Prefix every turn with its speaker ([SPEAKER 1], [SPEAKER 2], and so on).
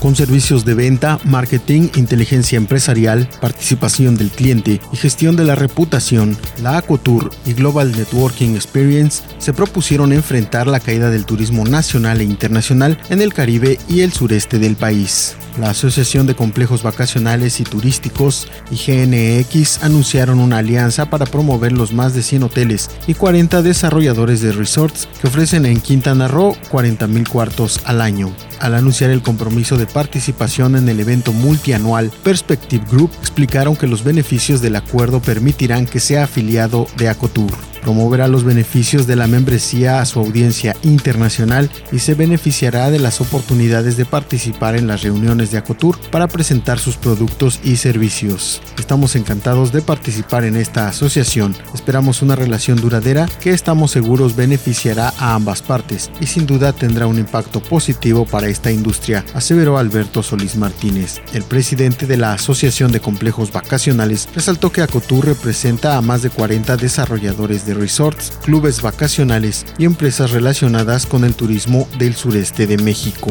[SPEAKER 1] con servicios de venta, marketing, inteligencia empresarial, participación del cliente y gestión de la reputación, la Acotur y Global Networking Experience se propusieron enfrentar la caída del turismo nacional e internacional en el Caribe y el sureste del país. La Asociación de Complejos Vacacionales y Turísticos y GNX anunciaron una alianza para promover los más de 100 hoteles y 40 desarrolladores de resorts que ofrecen en Quintana Roo 40.000 cuartos al año. Al anunciar el compromiso de participación en el evento multianual Perspective Group, explicaron que los beneficios del acuerdo permitirán que sea afiliado de Acotur promoverá los beneficios de la membresía a su audiencia internacional y se beneficiará de las oportunidades de participar en las reuniones de Acotur para presentar sus productos y servicios. Estamos encantados de participar en esta asociación. Esperamos una relación duradera que estamos seguros beneficiará a ambas partes y sin duda tendrá un impacto positivo para esta industria, aseveró Alberto Solís Martínez. El presidente de la Asociación de Complejos Vacacionales resaltó que Acotur representa a más de 40 desarrolladores de resorts, clubes vacacionales y empresas relacionadas con el turismo del sureste de México.